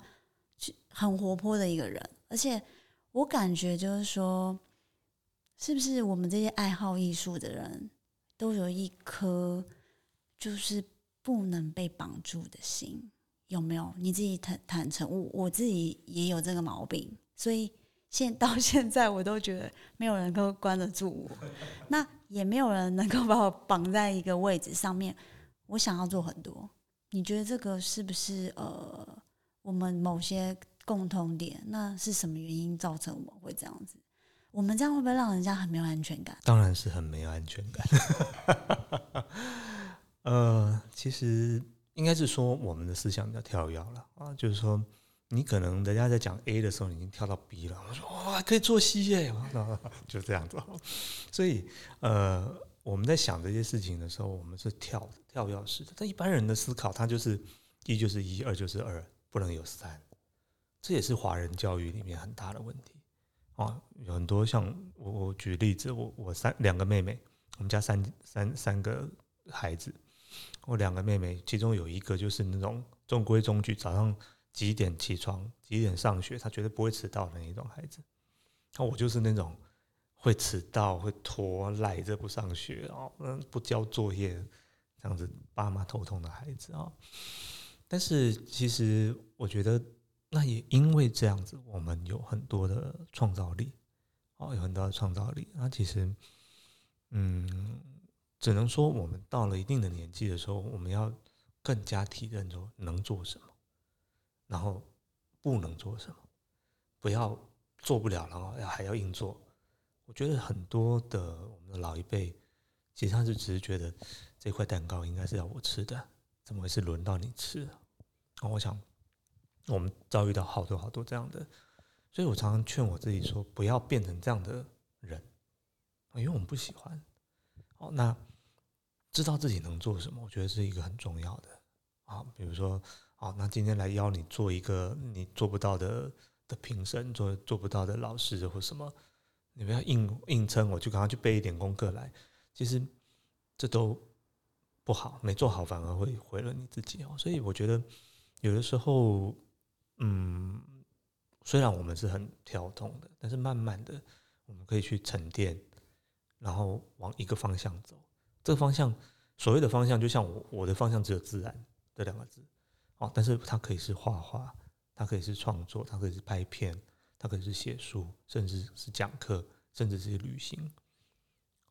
很活泼的一个人，而且我感觉就是说，是不是我们这些爱好艺术的人都有一颗就是不能被绑住的心？有没有？你自己坦坦诚，我我自己也有这个毛病，所以现 到现在我都觉得没有人能够关得住我，那也没有人能够把我绑在一个位置上面。我想要做很多，你觉得这个是不是呃，我们某些？共同点，那是什么原因造成我们会这样子？我们这样会不会让人家很没有安全感？当然是很没有安全感。呃，其实应该是说我们的思想比较跳跃了啊，就是说你可能人家在讲 A 的时候，你已经跳到 B 了。我说哇，可以做 C 耶，就这样子。所以呃，我们在想这些事情的时候，我们是跳跳跃式的。但一般人的思考，他就是一就是一，二就是二，不能有三。这也是华人教育里面很大的问题哦，有很多像我，我举例子，我我三两个妹妹，我们家三三三个孩子，我两个妹妹，其中有一个就是那种中规中矩，早上几点起床，几点上学，她绝对不会迟到的那种孩子。那我就是那种会迟到、会拖、赖着不上学哦，嗯，不交作业这样子，爸妈头痛的孩子啊。但是其实我觉得。那也因为这样子，我们有很多的创造力，哦，有很多的创造力。那其实，嗯，只能说我们到了一定的年纪的时候，我们要更加体认说能做什么，然后不能做什么，不要做不了，然后要还要硬做。我觉得很多的我们的老一辈，实际上是只是觉得这块蛋糕应该是要我吃的，怎么会是轮到你吃？哦，我想。我们遭遇到好多好多这样的，所以我常常劝我自己说，不要变成这样的人，因为我们不喜欢。哦，那知道自己能做什么，我觉得是一个很重要的啊。比如说，哦，那今天来邀你做一个你做不到的的评审，做做不到的老师或什么，你不要硬硬撑，我就赶快去背一点功课来。其实这都不好，没做好反而会毁了你自己哦。所以我觉得有的时候。嗯，虽然我们是很跳动的，但是慢慢的，我们可以去沉淀，然后往一个方向走。这个方向，所谓的方向，就像我我的方向只有自然这两个字，哦，但是它可以是画画，它可以是创作，它可以是拍片，它可以是写书，甚至是讲课，甚至是旅行。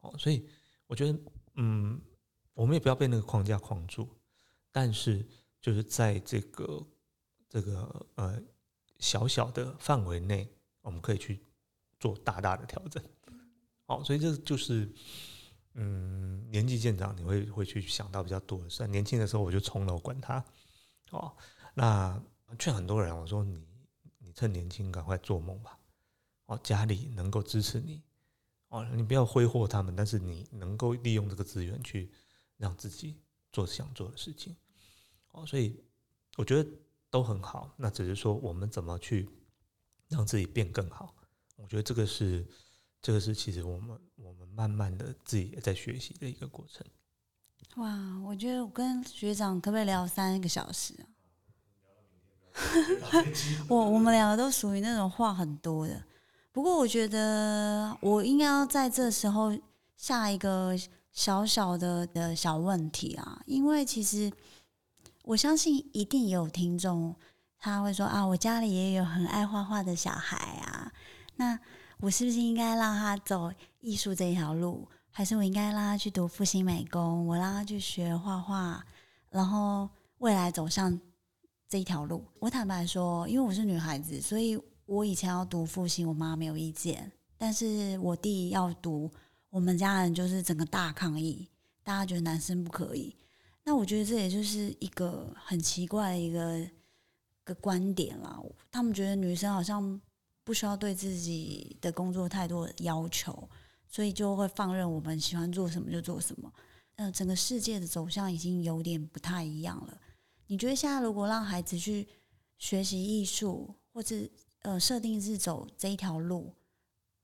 哦，所以我觉得，嗯，我们也不要被那个框架框住，但是就是在这个。这个呃小小的范围内，我们可以去做大大的调整。好，所以这就是嗯年纪渐长，你会会去想到比较多的事。年轻的时候我就冲了，我管他。哦，那劝很多人，我说你趁年轻赶快做梦吧。哦，家里能够支持你。哦，你不要挥霍他们，但是你能够利用这个资源去让自己做想做的事情。哦，所以我觉得。都很好，那只是说我们怎么去让自己变更好。我觉得这个是，这个是其实我们我们慢慢的自己也在学习的一个过程。哇，我觉得我跟学长可不可以聊三个小时啊？我我们两个都属于那种话很多的。不过我觉得我应该要在这时候下一个小小的的小问题啊，因为其实我相信一定有听众他会说啊，我家里也有很爱画画的小孩啊，那我是不是应该让他走艺术这条路，还是我应该让他去读复兴美工，我让他去学画画，然后未来走向这一条路？我坦白说，因为我是女孩子，所以。我以前要读复兴，我妈没有意见，但是我弟要读，我们家人就是整个大抗议，大家觉得男生不可以。那我觉得这也就是一个很奇怪的一个个观点啦。他们觉得女生好像不需要对自己的工作太多要求，所以就会放任我们喜欢做什么就做什么。呃，整个世界的走向已经有点不太一样了。你觉得现在如果让孩子去学习艺术，或者呃，设定是走这一条路，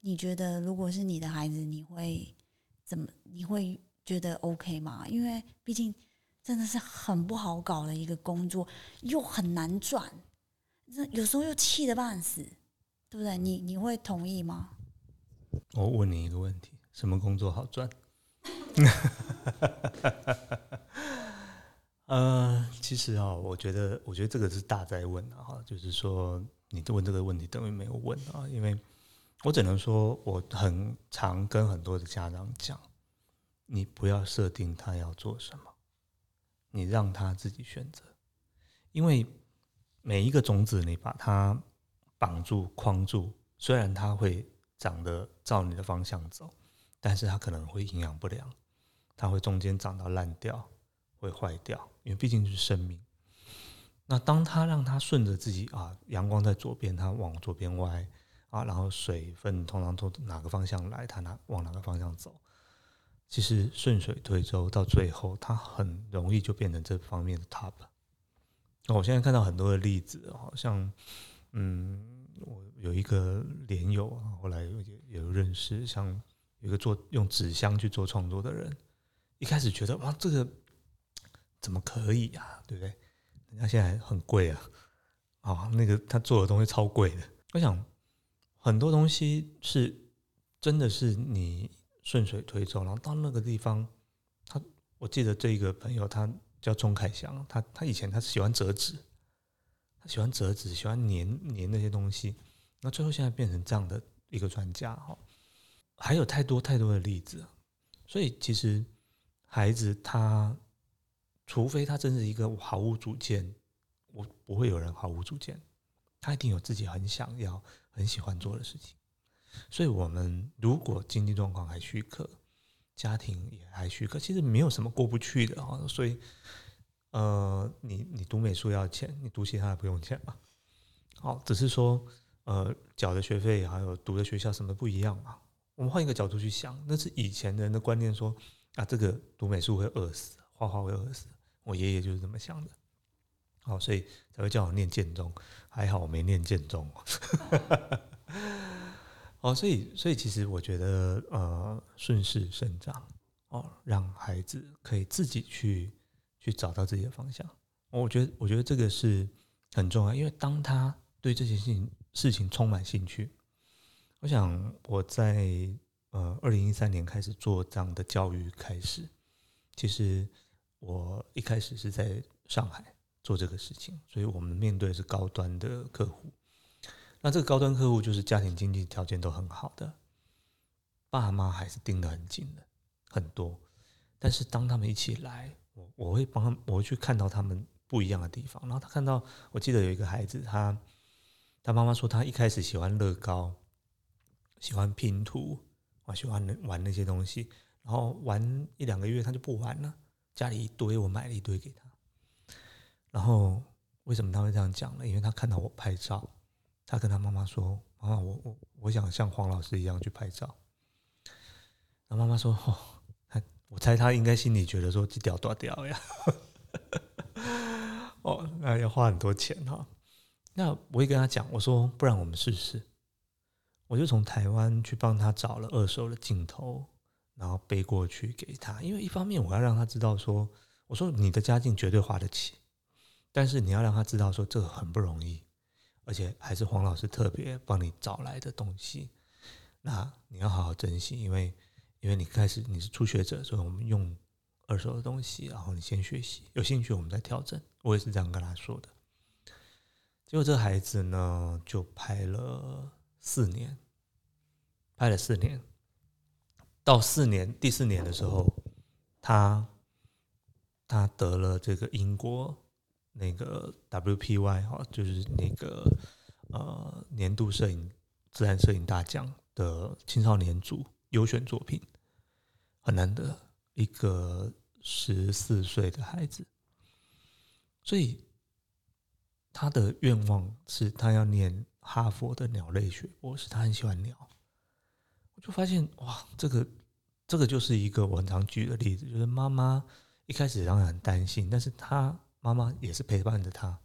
你觉得如果是你的孩子，你会怎么？你会觉得 OK 吗？因为毕竟真的是很不好搞的一个工作，又很难赚，这有时候又气得半死，对不对？你你会同意吗？我问你一个问题：什么工作好赚？呃，其实啊，我觉得，我觉得这个是大在问的哈，就是说。你问这个问题等于没有问啊，因为我只能说，我很常跟很多的家长讲，你不要设定他要做什么，你让他自己选择，因为每一个种子你把它绑住、框住，虽然它会长得照你的方向走，但是它可能会营养不良，它会中间长到烂掉，会坏掉，因为毕竟是生命。那当他让他顺着自己啊，阳光在左边，他往左边歪啊，然后水分通常从哪个方向来，他哪往哪个方向走，其实顺水推舟到最后，他很容易就变成这方面的 top。那我现在看到很多的例子，好像嗯，我有一个连友啊，后来也有认识，像有一个做用纸箱去做创作的人，一开始觉得哇，这个怎么可以呀，对不对？他现在很贵啊，啊，那个他做的东西超贵的。我想很多东西是真的是你顺水推舟，然后到那个地方，他我记得这一个朋友，他叫钟凯祥，他他以前他喜欢折纸，他喜欢折纸，喜欢粘粘那些东西，那最后现在变成这样的一个专家哈。还有太多太多的例子，所以其实孩子他。除非他真是一个毫无主见，我不会有人毫无主见，他一定有自己很想要、很喜欢做的事情。所以，我们如果经济状况还许可，家庭也还许可，其实没有什么过不去的哈。所以，呃，你你读美术要钱，你读其他的不用钱嘛？好，只是说，呃，缴的学费还有读的学校什么不一样嘛？我们换一个角度去想，那是以前人的观念，说啊，这个读美术会饿死，画画会饿死。我爷爷就是这么想的，好，所以才会叫我念建中，还好我没念建中。哦，所以，所以其实我觉得，呃，顺势生长，哦，让孩子可以自己去去找到自己的方向。我觉得，我觉得这个是很重要，因为当他对这些事情事情充满兴趣，我想我在呃二零一三年开始做这样的教育开始，其实。我一开始是在上海做这个事情，所以我们面对是高端的客户。那这个高端客户就是家庭经济条件都很好的，爸妈还是盯得很紧的，很多。但是当他们一起来，我我会帮他，我会去看到他们不一样的地方。然后他看到，我记得有一个孩子，他他妈妈说他一开始喜欢乐高，喜欢拼图，我喜欢玩那些东西，然后玩一两个月他就不玩了。家里一堆，我买了一堆给他。然后为什么他会这样讲呢？因为他看到我拍照，他跟他妈妈说：“妈妈，我我我想像黄老师一样去拍照。”然后妈妈说：“哦，我猜他应该心里觉得说这屌多屌呀，哦，那要花很多钱哈。”那我会跟他讲，我说：“不然我们试试。”我就从台湾去帮他找了二手的镜头。然后背过去给他，因为一方面我要让他知道说，我说你的家境绝对花得起，但是你要让他知道说这个很不容易，而且还是黄老师特别帮你找来的东西，那你要好好珍惜，因为因为你开始你是初学者，所以我们用二手的东西，然后你先学习，有兴趣我们再调整。我也是这样跟他说的。结果这孩子呢，就拍了四年，拍了四年，到四年第四年的时候，他他得了这个英国那个 WPY 哈，就是那个呃年度摄影自然摄影大奖的青少年组优选作品，很难得一个十四岁的孩子，所以。他的愿望是他要念哈佛的鸟类学博士，他很喜欢鸟。就发现哇，这个这个就是一个我很常举的例子，就是妈妈一开始让人很担心，但是他妈妈也是陪伴着他，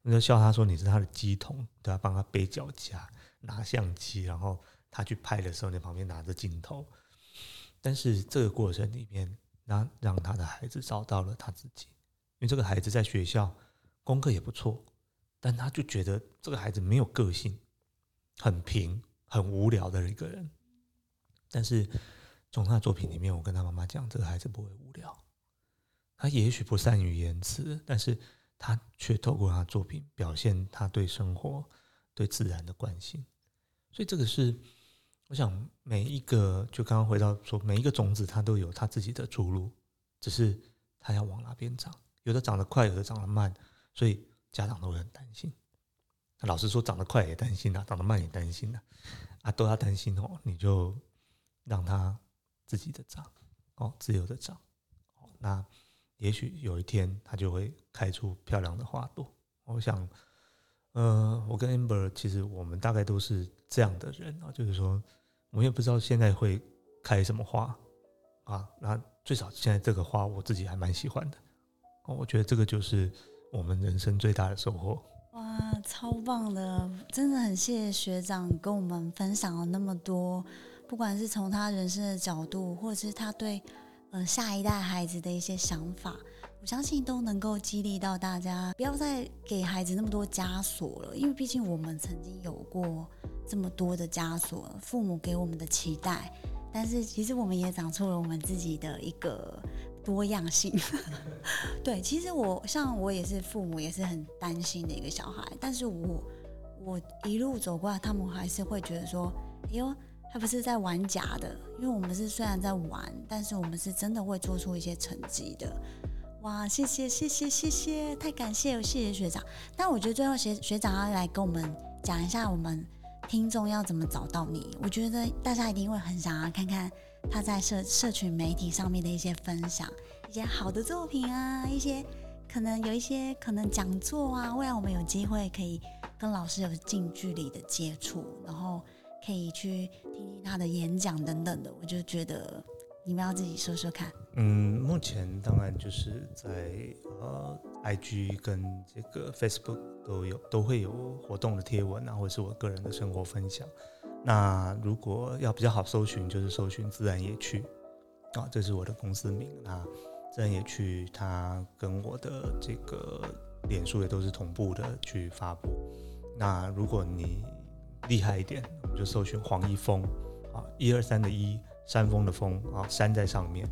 那就笑他说你是他的机童，都要帮他背脚架、拿相机，然后他去拍的时候，你旁边拿着镜头。但是这个过程里面，让让他的孩子找到了他自己，因为这个孩子在学校功课也不错。但他就觉得这个孩子没有个性，很平、很无聊的一个人。但是从他的作品里面，我跟他妈妈讲，这个孩子不会无聊。他也许不善于言辞，但是他却透过他作品表现他对生活、对自然的关心。所以这个是，我想每一个，就刚刚回到说，每一个种子它都有它自己的出路，只是它要往哪边长。有的长得快，有的长得慢，所以。家长都会很担心，老师说长得快也担心呐，长得慢也担心呐，啊，都要担心哦。你就让它自己的长哦，自由的长哦。那也许有一天它就会开出漂亮的花朵。我想，呃，我跟 Amber 其实我们大概都是这样的人啊，就是说，我也不知道现在会开什么花啊。那最少现在这个花我自己还蛮喜欢的哦。我觉得这个就是。我们人生最大的收获哇，超棒的！真的很谢谢学长跟我们分享了那么多，不管是从他人生的角度，或者是他对呃下一代孩子的一些想法，我相信都能够激励到大家，不要再给孩子那么多枷锁了。因为毕竟我们曾经有过这么多的枷锁，父母给我们的期待，但是其实我们也长出了我们自己的一个。多样性，对，其实我像我也是父母，也是很担心的一个小孩。但是我我一路走过来，他们还是会觉得说：“哎呦，他不是在玩假的。”因为我们是虽然在玩，但是我们是真的会做出一些成绩的。哇，谢谢谢谢谢谢，太感谢谢谢学长。但我觉得最后学学长要来跟我们讲一下，我们听众要怎么找到你。我觉得大家一定会很想要看看。他在社社群媒体上面的一些分享，一些好的作品啊，一些可能有一些可能讲座啊，未来我们有机会可以跟老师有近距离的接触，然后可以去听听他的演讲等等的，我就觉得你们要自己说说看。嗯，目前当然就是在呃，IG 跟这个 Facebook 都有都会有活动的贴文啊，或者是我个人的生活分享。那如果要比较好搜寻，就是搜寻自然野趣啊，这是我的公司名。那自然野趣它跟我的这个脸书也都是同步的去发布。那如果你厉害一点，我们就搜寻黄一峰啊，一二三的一山峰的峰啊，山在上面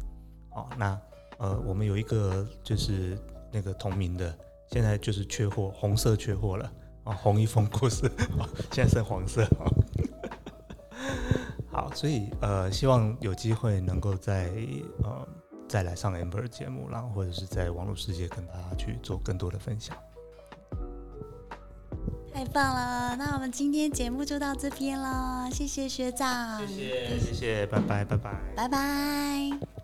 啊。那呃，我们有一个就是那个同名的，现在就是缺货，红色缺货了啊，红一峰故事，现在剩黄色。好，所以呃，希望有机会能够在呃再来上 Amber 节目，然后或者是在网络世界跟大家去做更多的分享。太棒了，那我们今天节目就到这边了，谢谢学长，谢谢谢谢，拜拜拜拜拜拜。